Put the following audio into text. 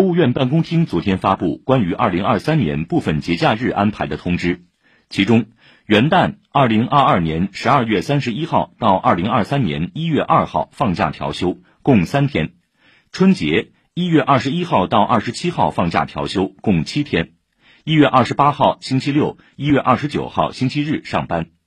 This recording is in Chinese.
国务院办公厅昨天发布关于二零二三年部分节假日安排的通知。其中元旦二零二二年十二月三十一号到二零二三年一月二号放假调休共三天春节一月二十一号到二十七号放假调休共七天一月二十八号星期六一月二十九号星期日上班。